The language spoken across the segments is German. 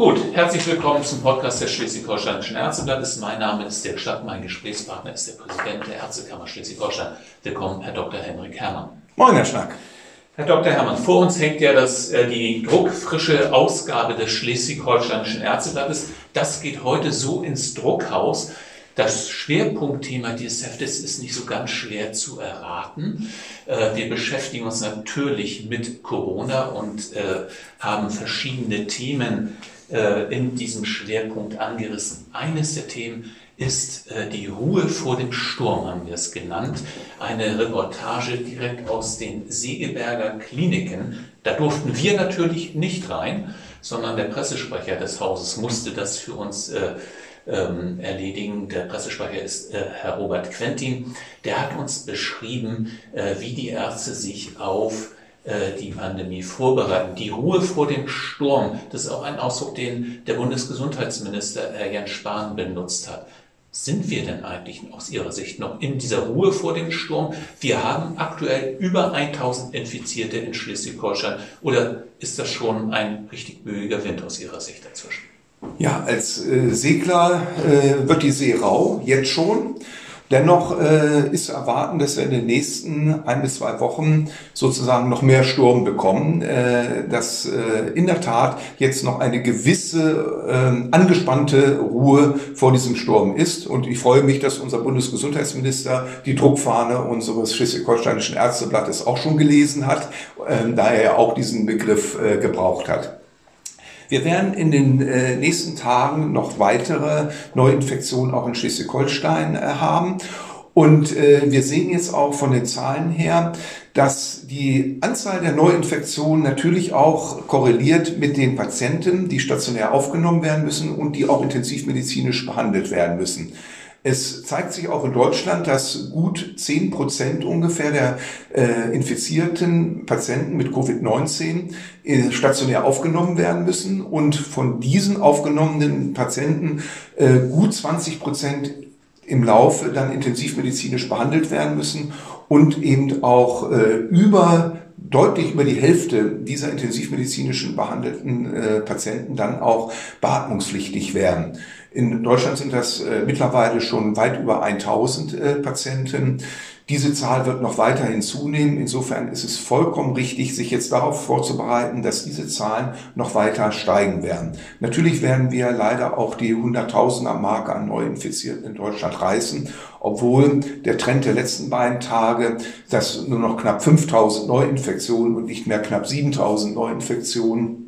Gut, herzlich willkommen zum Podcast des Schleswig-Holsteinischen Ärzteblattes. Mein Name ist Dirk Stadt, mein Gesprächspartner ist der Präsident der Ärztekammer Schleswig-Holstein. Willkommen, Herr Dr. Henrik Herrmann. Moin, Herr Schnack. Herr Dr. Herrmann, vor uns hängt ja das, äh, die druckfrische Ausgabe des Schleswig-Holsteinischen Ärzteblattes. Das geht heute so ins Druckhaus. Das Schwerpunktthema dieses Heftes ist nicht so ganz schwer zu erraten. Äh, wir beschäftigen uns natürlich mit Corona und äh, haben verschiedene Themen äh, in diesem Schwerpunkt angerissen. Eines der Themen ist äh, die Ruhe vor dem Sturm, haben wir es genannt. Eine Reportage direkt aus den Segeberger Kliniken. Da durften wir natürlich nicht rein, sondern der Pressesprecher des Hauses musste das für uns äh, ähm, erledigen. Der Pressesprecher ist äh, Herr Robert Quentin. Der hat uns beschrieben, äh, wie die Ärzte sich auf die Pandemie vorbereiten. Die Ruhe vor dem Sturm, das ist auch ein Ausdruck, den der Bundesgesundheitsminister Herr Jens Spahn benutzt hat. Sind wir denn eigentlich aus Ihrer Sicht noch in dieser Ruhe vor dem Sturm? Wir haben aktuell über 1000 Infizierte in Schleswig-Holstein. Oder ist das schon ein richtig böiger Wind aus Ihrer Sicht dazwischen? Ja, als äh, Segler äh, wird die See rau, jetzt schon. Dennoch äh, ist zu erwarten, dass wir in den nächsten ein bis zwei Wochen sozusagen noch mehr Sturm bekommen, äh, dass äh, in der Tat jetzt noch eine gewisse äh, angespannte Ruhe vor diesem Sturm ist. Und ich freue mich, dass unser Bundesgesundheitsminister die Druckfahne unseres Schleswig-Holsteinischen Ärzteblattes auch schon gelesen hat, äh, da er auch diesen Begriff äh, gebraucht hat. Wir werden in den äh, nächsten Tagen noch weitere Neuinfektionen auch in Schleswig-Holstein äh, haben. Und äh, wir sehen jetzt auch von den Zahlen her, dass die Anzahl der Neuinfektionen natürlich auch korreliert mit den Patienten, die stationär aufgenommen werden müssen und die auch intensivmedizinisch behandelt werden müssen. Es zeigt sich auch in Deutschland, dass gut zehn Prozent ungefähr der äh, infizierten Patienten mit Covid-19 äh, stationär aufgenommen werden müssen und von diesen aufgenommenen Patienten äh, gut 20 Prozent im Laufe dann intensivmedizinisch behandelt werden müssen und eben auch äh, über deutlich über die Hälfte dieser intensivmedizinischen behandelten äh, Patienten dann auch beatmungspflichtig werden. In Deutschland sind das äh, mittlerweile schon weit über 1000 äh, Patienten. Diese Zahl wird noch weiterhin zunehmen. Insofern ist es vollkommen richtig, sich jetzt darauf vorzubereiten, dass diese Zahlen noch weiter steigen werden. Natürlich werden wir leider auch die Hunderttausender Marke an Neuinfizierten in Deutschland reißen, obwohl der Trend der letzten beiden Tage, dass nur noch knapp 5000 Neuinfektionen und nicht mehr knapp 7000 Neuinfektionen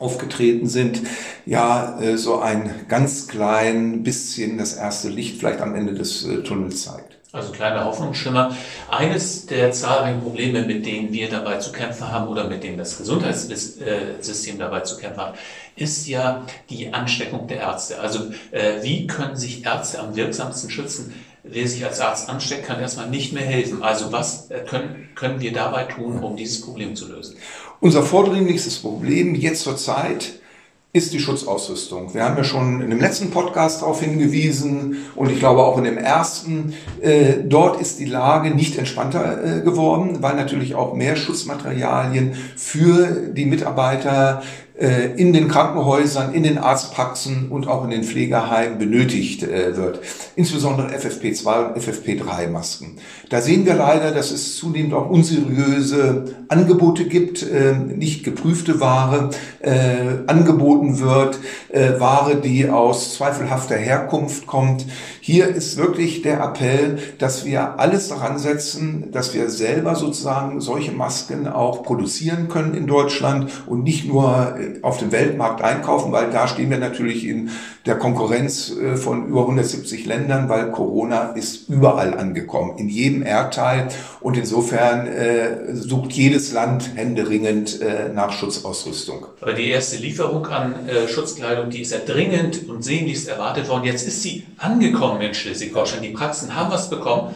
aufgetreten sind, ja, äh, so ein ganz klein bisschen das erste Licht vielleicht am Ende des äh, Tunnels zeigt. Also kleiner Hoffnungsschimmer. Eines der zahlreichen Probleme, mit denen wir dabei zu kämpfen haben oder mit denen das Gesundheitssystem dabei zu kämpfen hat, ist ja die Ansteckung der Ärzte. Also äh, wie können sich Ärzte am wirksamsten schützen? Wer sich als Arzt ansteckt, kann erstmal nicht mehr helfen. Also was können, können wir dabei tun, um dieses Problem zu lösen? Unser vordringlichstes Problem jetzt zur Zeit ist die Schutzausrüstung. Wir haben ja schon in dem letzten Podcast darauf hingewiesen und ich glaube auch in dem ersten, äh, dort ist die Lage nicht entspannter äh, geworden, weil natürlich auch mehr Schutzmaterialien für die Mitarbeiter äh, in den Krankenhäusern, in den Arztpraxen und auch in den Pflegeheimen benötigt äh, wird. Insbesondere FFP2 und FFP3-Masken. Da sehen wir leider, dass es zunehmend auch unseriöse Angebote gibt, äh, nicht geprüfte Ware angeboten wird, Ware, die aus zweifelhafter Herkunft kommt. Hier ist wirklich der Appell, dass wir alles daran setzen, dass wir selber sozusagen solche Masken auch produzieren können in Deutschland und nicht nur auf dem Weltmarkt einkaufen, weil da stehen wir natürlich in der Konkurrenz äh, von über 170 Ländern, weil Corona ist überall angekommen, in jedem Erdteil. Und insofern äh, sucht jedes Land händeringend äh, nach Schutzausrüstung. Aber die erste Lieferung an äh, Schutzkleidung, die ist ja dringend und sehnlichst erwartet worden. Jetzt ist sie angekommen in Schleswig-Holstein. Die Praxen haben was bekommen.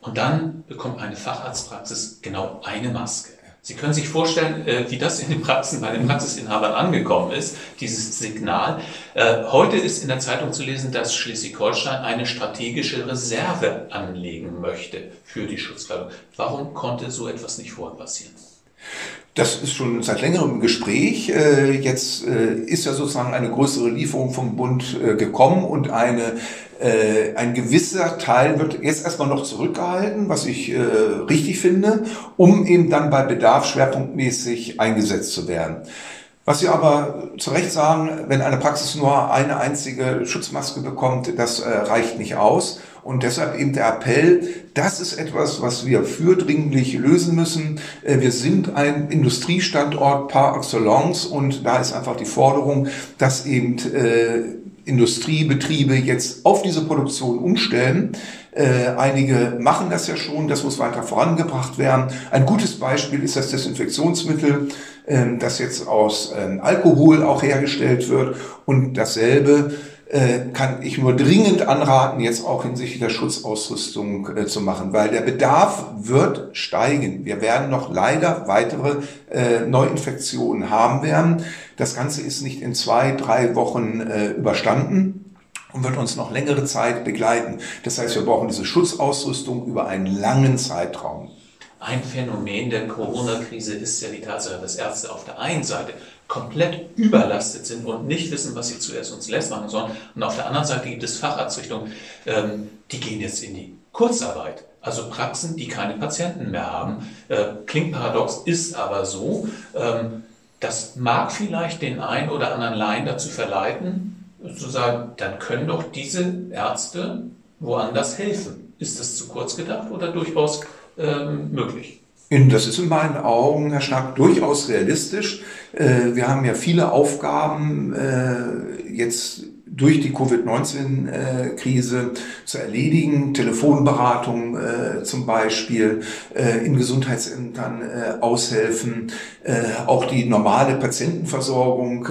Und dann bekommt eine Facharztpraxis genau eine Maske. Sie können sich vorstellen, äh, wie das in den Praxen bei den Praxisinhabern angekommen ist, dieses Signal. Äh, heute ist in der Zeitung zu lesen, dass Schleswig-Holstein eine strategische Reserve anlegen möchte für die Schutzkleidung. Warum konnte so etwas nicht vorher passieren? Das ist schon seit längerem Gespräch. Äh, jetzt ist ja sozusagen eine größere Lieferung vom Bund gekommen und eine, ein gewisser Teil wird jetzt erstmal noch zurückgehalten, was ich richtig finde, um eben dann bei Bedarf schwerpunktmäßig eingesetzt zu werden. Was Sie aber zu Recht sagen, wenn eine Praxis nur eine einzige Schutzmaske bekommt, das reicht nicht aus. Und deshalb eben der Appell, das ist etwas, was wir fürdringlich lösen müssen. Äh, wir sind ein Industriestandort par excellence und da ist einfach die Forderung, dass eben äh, Industriebetriebe jetzt auf diese Produktion umstellen. Äh, einige machen das ja schon, das muss weiter vorangebracht werden. Ein gutes Beispiel ist das Desinfektionsmittel, äh, das jetzt aus äh, Alkohol auch hergestellt wird und dasselbe äh, kann ich nur dringend anraten, jetzt auch hinsichtlich der Schutzausrüstung äh, zu machen, weil der Bedarf wird steigen. Wir werden noch leider weitere äh, Neuinfektionen haben werden. Das Ganze ist nicht in zwei, drei Wochen äh, überstanden und wird uns noch längere Zeit begleiten. Das heißt, wir brauchen diese Schutzausrüstung über einen langen Zeitraum. Ein Phänomen der Corona-Krise ist ja die Tatsache, dass Ärzte auf der einen Seite komplett überlastet sind und nicht wissen, was sie zuerst uns lässt machen sollen. Und auf der anderen Seite gibt es Facharztrichtungen, ähm, die gehen jetzt in die Kurzarbeit. Also Praxen, die keine Patienten mehr haben. Äh, klingt paradox, ist aber so. Ähm, das mag vielleicht den einen oder anderen Laien dazu verleiten, zu sagen, dann können doch diese Ärzte woanders helfen. Ist das zu kurz gedacht oder durchaus ähm, möglich? Das ist in meinen Augen, Herr Schnack, durchaus realistisch. Äh, wir haben ja viele Aufgaben äh, jetzt durch die Covid-19-Krise zu erledigen, Telefonberatung äh, zum Beispiel, äh, in Gesundheitsämtern äh, aushelfen, auch die normale Patientenversorgung,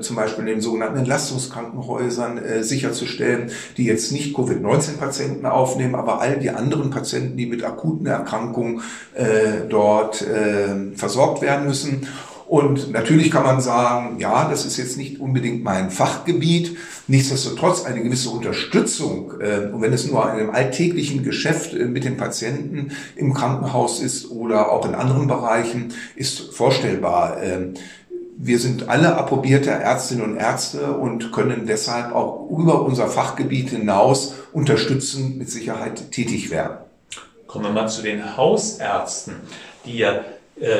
zum Beispiel in den sogenannten Entlastungskrankenhäusern sicherzustellen, die jetzt nicht Covid-19-Patienten aufnehmen, aber all die anderen Patienten, die mit akuten Erkrankungen dort versorgt werden müssen. Und natürlich kann man sagen, ja, das ist jetzt nicht unbedingt mein Fachgebiet. Nichtsdestotrotz eine gewisse Unterstützung, äh, und wenn es nur in einem alltäglichen Geschäft äh, mit den Patienten im Krankenhaus ist oder auch in anderen Bereichen, ist vorstellbar. Ähm, wir sind alle approbierte Ärztinnen und Ärzte und können deshalb auch über unser Fachgebiet hinaus unterstützend mit Sicherheit tätig werden. Kommen wir mal zu den Hausärzten, die ja äh,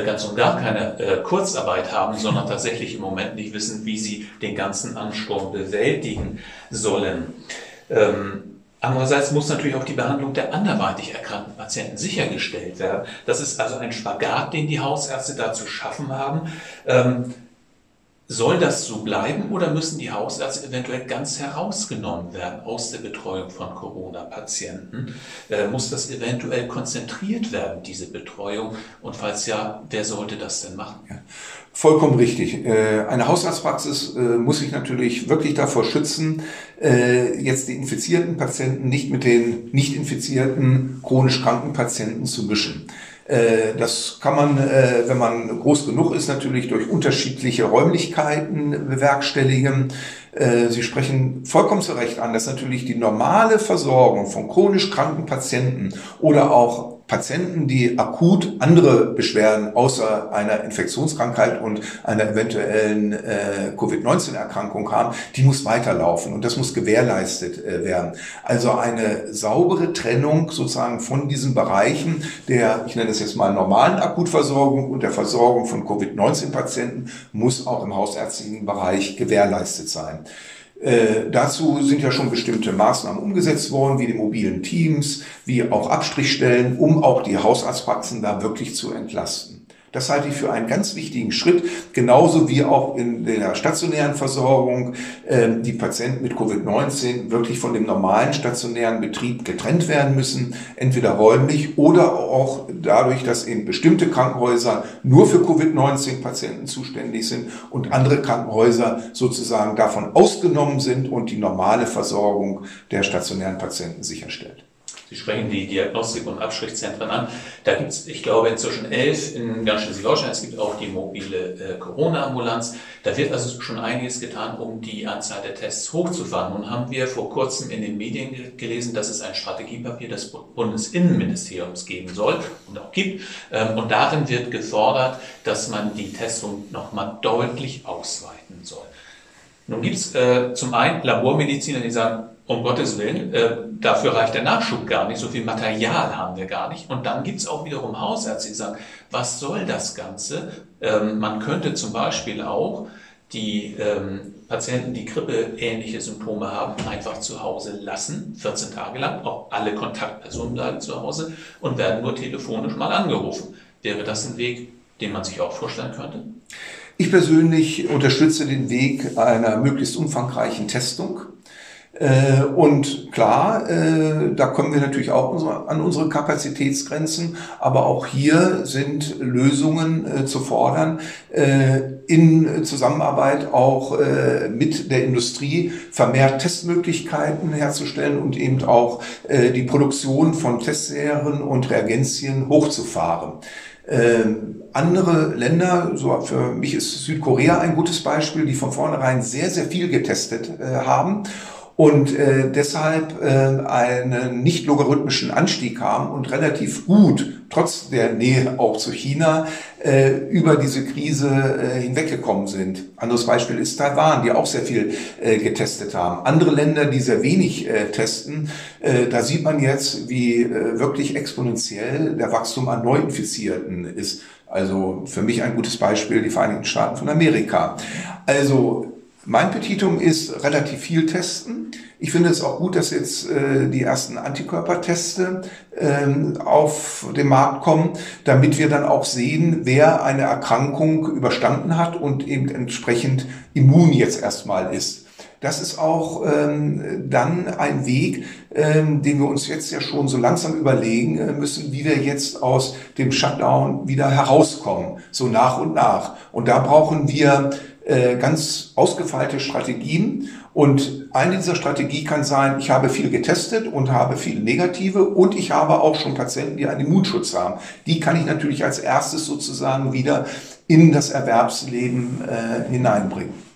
ganz und gar keine äh, Kurzarbeit haben, sondern tatsächlich im Moment nicht wissen, wie sie den ganzen Ansturm bewältigen sollen. Ähm, andererseits muss natürlich auch die Behandlung der anderweitig erkrankten Patienten sichergestellt werden. Das ist also ein Spagat, den die Hausärzte da zu schaffen haben. Ähm, soll das so bleiben oder müssen die Hausärzte eventuell ganz herausgenommen werden aus der Betreuung von Corona-Patienten? Äh, muss das eventuell konzentriert werden, diese Betreuung? Und falls ja, wer sollte das denn machen? Ja. Vollkommen richtig. Äh, eine Hausarztpraxis äh, muss sich natürlich wirklich davor schützen, äh, jetzt die infizierten Patienten nicht mit den nicht infizierten chronisch kranken Patienten zu mischen. Äh, das kann man, äh, wenn man groß genug ist, natürlich durch unterschiedliche Räumlichkeiten bewerkstelligen. Äh, Sie sprechen vollkommen zu Recht an, dass natürlich die normale Versorgung von chronisch kranken Patienten oder auch Patienten, die akut andere Beschwerden außer einer Infektionskrankheit und einer eventuellen äh, Covid-19-Erkrankung haben, die muss weiterlaufen und das muss gewährleistet äh, werden. Also eine saubere Trennung sozusagen von diesen Bereichen der, ich nenne es jetzt mal normalen Akutversorgung und der Versorgung von Covid-19-Patienten muss auch im hausärztlichen Bereich gewährleistet sein. Äh, dazu sind ja schon bestimmte Maßnahmen umgesetzt worden, wie die mobilen Teams, wie auch Abstrichstellen, um auch die Hausarztpraxen da wirklich zu entlasten. Das halte ich für einen ganz wichtigen Schritt, genauso wie auch in der stationären Versorgung äh, die Patienten mit Covid-19 wirklich von dem normalen stationären Betrieb getrennt werden müssen, entweder räumlich oder auch dadurch, dass eben bestimmte Krankenhäuser nur für Covid-19-Patienten zuständig sind und andere Krankenhäuser sozusagen davon ausgenommen sind und die normale Versorgung der stationären Patienten sicherstellt. Sie sprechen die Diagnostik- und Abstrichzentren an. Da gibt es, ich glaube, inzwischen elf in ganz Schleswig-Holstein. Es gibt auch die mobile äh, Corona-Ambulanz. Da wird also schon einiges getan, um die Anzahl der Tests hochzufahren. Nun haben wir vor kurzem in den Medien gelesen, dass es ein Strategiepapier des Bundesinnenministeriums geben soll und auch gibt. Ähm, und darin wird gefordert, dass man die Testung nochmal deutlich ausweiten soll. Nun gibt es äh, zum einen Labormediziner, die sagen, um Gottes Willen, äh, dafür reicht der Nachschub gar nicht, so viel Material haben wir gar nicht. Und dann gibt es auch wiederum Hausärzte, die sagen, was soll das Ganze? Ähm, man könnte zum Beispiel auch die ähm, Patienten, die grippeähnliche Symptome haben, einfach zu Hause lassen, 14 Tage lang. Auch alle Kontaktpersonen bleiben zu Hause und werden nur telefonisch mal angerufen. Wäre das ein Weg, den man sich auch vorstellen könnte? Ich persönlich unterstütze den Weg einer möglichst umfangreichen Testung. Äh, und klar, äh, da kommen wir natürlich auch an unsere Kapazitätsgrenzen, aber auch hier sind Lösungen äh, zu fordern, in Zusammenarbeit auch mit der Industrie vermehrt Testmöglichkeiten herzustellen und eben auch die Produktion von Testserien und Reagenzien hochzufahren. Ähm, andere Länder, so für mich ist Südkorea ein gutes Beispiel, die von vornherein sehr, sehr viel getestet äh, haben und äh, deshalb äh, einen nicht logarithmischen Anstieg haben und relativ gut, trotz der Nähe auch zu China, äh, über diese Krise äh, hinweggekommen sind. Anderes Beispiel ist Taiwan, die auch sehr viel äh, getestet haben. Andere Länder, die sehr wenig äh, testen, äh, da sieht man jetzt, wie äh, wirklich exponentiell der Wachstum an Neuinfizierten ist. Also für mich ein gutes Beispiel die Vereinigten Staaten von Amerika. Also mein Petitum ist relativ viel testen. Ich finde es auch gut, dass jetzt äh, die ersten Antikörperteste ähm, auf den Markt kommen, damit wir dann auch sehen, wer eine Erkrankung überstanden hat und eben entsprechend immun jetzt erstmal ist. Das ist auch ähm, dann ein Weg, ähm, den wir uns jetzt ja schon so langsam überlegen äh, müssen, wie wir jetzt aus dem Shutdown wieder herauskommen, so nach und nach. Und da brauchen wir äh, ganz ausgefeilte Strategien. Und eine dieser Strategie kann sein, ich habe viel getestet und habe viele negative und ich habe auch schon Patienten, die einen Immunschutz haben. Die kann ich natürlich als erstes sozusagen wieder in das Erwerbsleben äh, hineinbringen.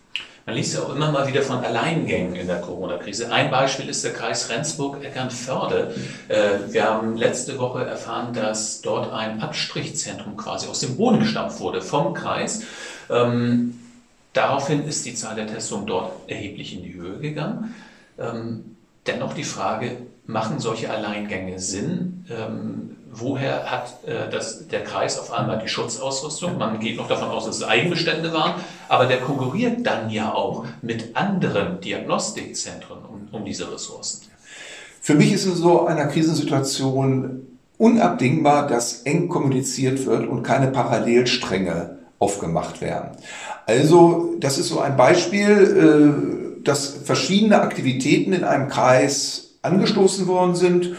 Man liest ja auch immer mal wieder von Alleingängen in der Corona-Krise. Ein Beispiel ist der Kreis Rendsburg-Eckernförde. Äh, wir haben letzte Woche erfahren, dass dort ein Abstrichzentrum quasi aus dem Boden gestampft wurde vom Kreis. Ähm, Daraufhin ist die Zahl der Testungen dort erheblich in die Höhe gegangen. Ähm, dennoch die Frage, machen solche Alleingänge Sinn? Ähm, woher hat äh, das, der Kreis auf einmal die Schutzausrüstung? Man geht noch davon aus, dass es Eigenbestände waren, aber der konkurriert dann ja auch mit anderen Diagnostikzentren um, um diese Ressourcen. Für mich ist in so einer Krisensituation unabdingbar, dass eng kommuniziert wird und keine Parallelstränge aufgemacht werden. Also das ist so ein Beispiel, äh, dass verschiedene Aktivitäten in einem Kreis angestoßen worden sind.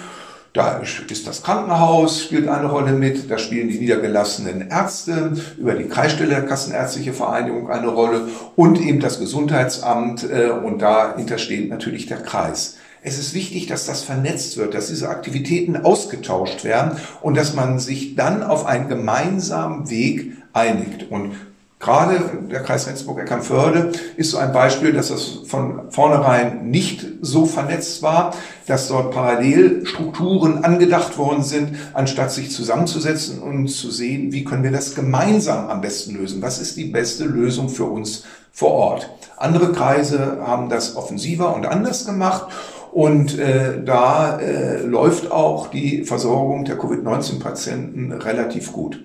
Da ist das Krankenhaus, spielt eine Rolle mit, da spielen die niedergelassenen Ärzte über die Kreisstelle der Kassenärztliche Vereinigung eine Rolle und eben das Gesundheitsamt äh, und dahinter steht natürlich der Kreis. Es ist wichtig, dass das vernetzt wird, dass diese Aktivitäten ausgetauscht werden und dass man sich dann auf einen gemeinsamen Weg einigt. Und Gerade der Kreis Rendsburg-Eckernförde ist so ein Beispiel, dass das von vornherein nicht so vernetzt war, dass dort Parallelstrukturen angedacht worden sind, anstatt sich zusammenzusetzen und zu sehen, wie können wir das gemeinsam am besten lösen? Was ist die beste Lösung für uns vor Ort? Andere Kreise haben das offensiver und anders gemacht. Und äh, da äh, läuft auch die Versorgung der Covid-19-Patienten relativ gut.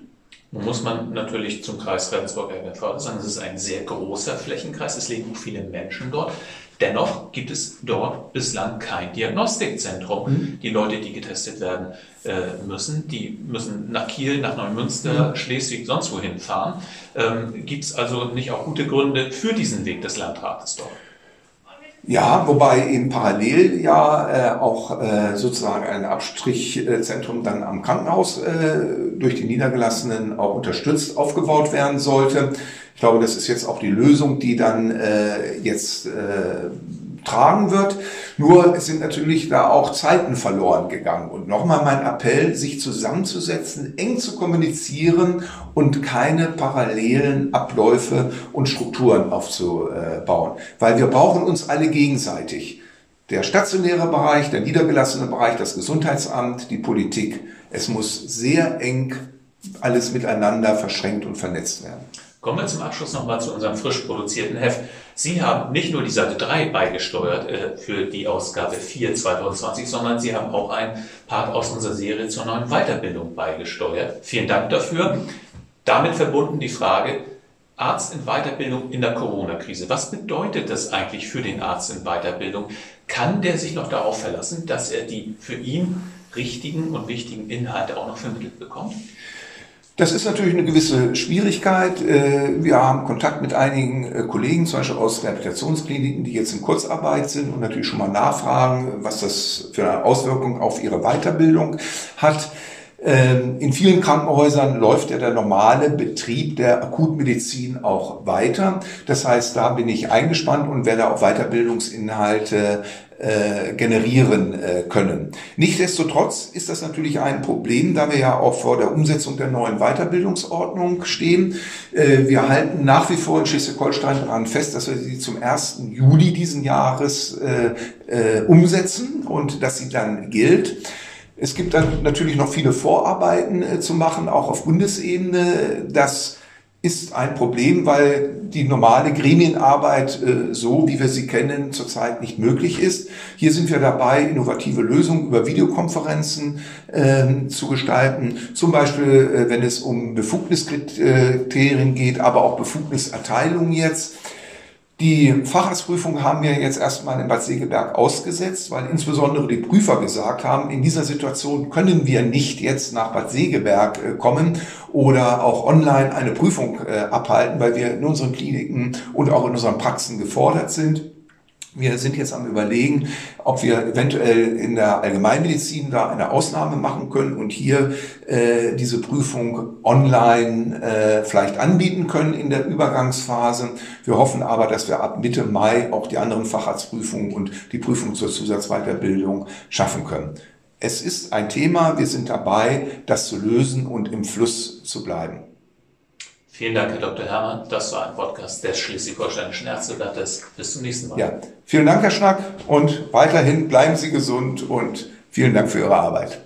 Muss man natürlich zum Kreis Rendsburg-Eckernförde sagen, es ist ein sehr großer Flächenkreis, es leben viele Menschen dort. Dennoch gibt es dort bislang kein Diagnostikzentrum. Mhm. Die Leute, die getestet werden äh, müssen, die müssen nach Kiel, nach Neumünster, mhm. Schleswig, sonst wohin fahren. Ähm, gibt es also nicht auch gute Gründe für diesen Weg des Landrates dort? Ja, wobei eben parallel ja äh, auch äh, sozusagen ein Abstrichzentrum dann am Krankenhaus äh, durch die Niedergelassenen auch unterstützt aufgebaut werden sollte. Ich glaube, das ist jetzt auch die Lösung, die dann äh, jetzt äh, tragen wird. Nur es sind natürlich da auch Zeiten verloren gegangen. Und nochmal mein Appell, sich zusammenzusetzen, eng zu kommunizieren und keine parallelen Abläufe und Strukturen aufzubauen. Weil wir brauchen uns alle gegenseitig. Der stationäre Bereich, der niedergelassene Bereich, das Gesundheitsamt, die Politik. Es muss sehr eng alles miteinander verschränkt und vernetzt werden. Kommen wir zum Abschluss nochmal zu unserem frisch produzierten Heft. Sie haben nicht nur die Seite 3 beigesteuert äh, für die Ausgabe 4 2020, sondern Sie haben auch einen Part aus unserer Serie zur neuen Weiterbildung beigesteuert. Vielen Dank dafür. Damit verbunden die Frage, Arzt in Weiterbildung in der Corona-Krise. Was bedeutet das eigentlich für den Arzt in Weiterbildung? Kann der sich noch darauf verlassen, dass er die für ihn richtigen und wichtigen Inhalte auch noch vermittelt bekommt? Das ist natürlich eine gewisse Schwierigkeit. Äh, wir haben Kontakt mit einigen äh, Kollegen, zum Beispiel aus Rehabilitationskliniken, die jetzt in Kurzarbeit sind und natürlich schon mal nachfragen, was das für eine Auswirkung auf ihre Weiterbildung hat. Ähm, in vielen Krankenhäusern läuft ja der normale Betrieb der Akutmedizin auch weiter. Das heißt, da bin ich eingespannt und werde auch Weiterbildungsinhalte äh, generieren äh, können. Nichtsdestotrotz ist das natürlich ein Problem, da wir ja auch vor der Umsetzung der neuen Weiterbildungsordnung stehen. Äh, wir halten nach wie vor in Schleswig-Holstein daran fest, dass wir sie zum 1. Juli diesen Jahres umsetzen und dass sie dann gilt. Es gibt dann natürlich noch viele Vorarbeiten äh, zu machen, auch auf Bundesebene. Das ist ein Problem, weil die normale Gremienarbeit, äh, so wie wir sie kennen, zurzeit nicht möglich ist. Hier sind wir dabei, innovative Lösungen über Videokonferenzen äh, zu gestalten. Zum Beispiel, äh, wenn es um Befugniskriterien geht, aber auch Befugniserteilung jetzt. Die Facharztprüfung haben wir jetzt erstmal in Bad Segeberg ausgesetzt, weil insbesondere die Prüfer gesagt haben, in dieser Situation können wir nicht jetzt nach Bad Segeberg äh, kommen oder auch online eine Prüfung äh, abhalten, weil wir in unseren Kliniken und auch in unseren Praxen gefordert sind. Wir sind jetzt am Überlegen, ob wir eventuell in der Allgemeinmedizin da eine Ausnahme machen können und hier äh, diese Prüfung online äh, vielleicht anbieten können in der Übergangsphase. Wir hoffen aber, dass wir ab Mitte Mai auch die anderen Facharztprüfungen und die Prüfung zur Zusatzweiterbildung schaffen können. Es ist ein Thema, wir sind dabei, das zu lösen und im Fluss zu bleiben. Vielen Dank, Herr Dr. Herrmann. Das war ein Podcast des Schleswig-Holsteinischen Ärzteblattes. Bis zum nächsten Mal. Ja, vielen Dank, Herr Schnack, und weiterhin bleiben Sie gesund und vielen Dank für Ihre Arbeit.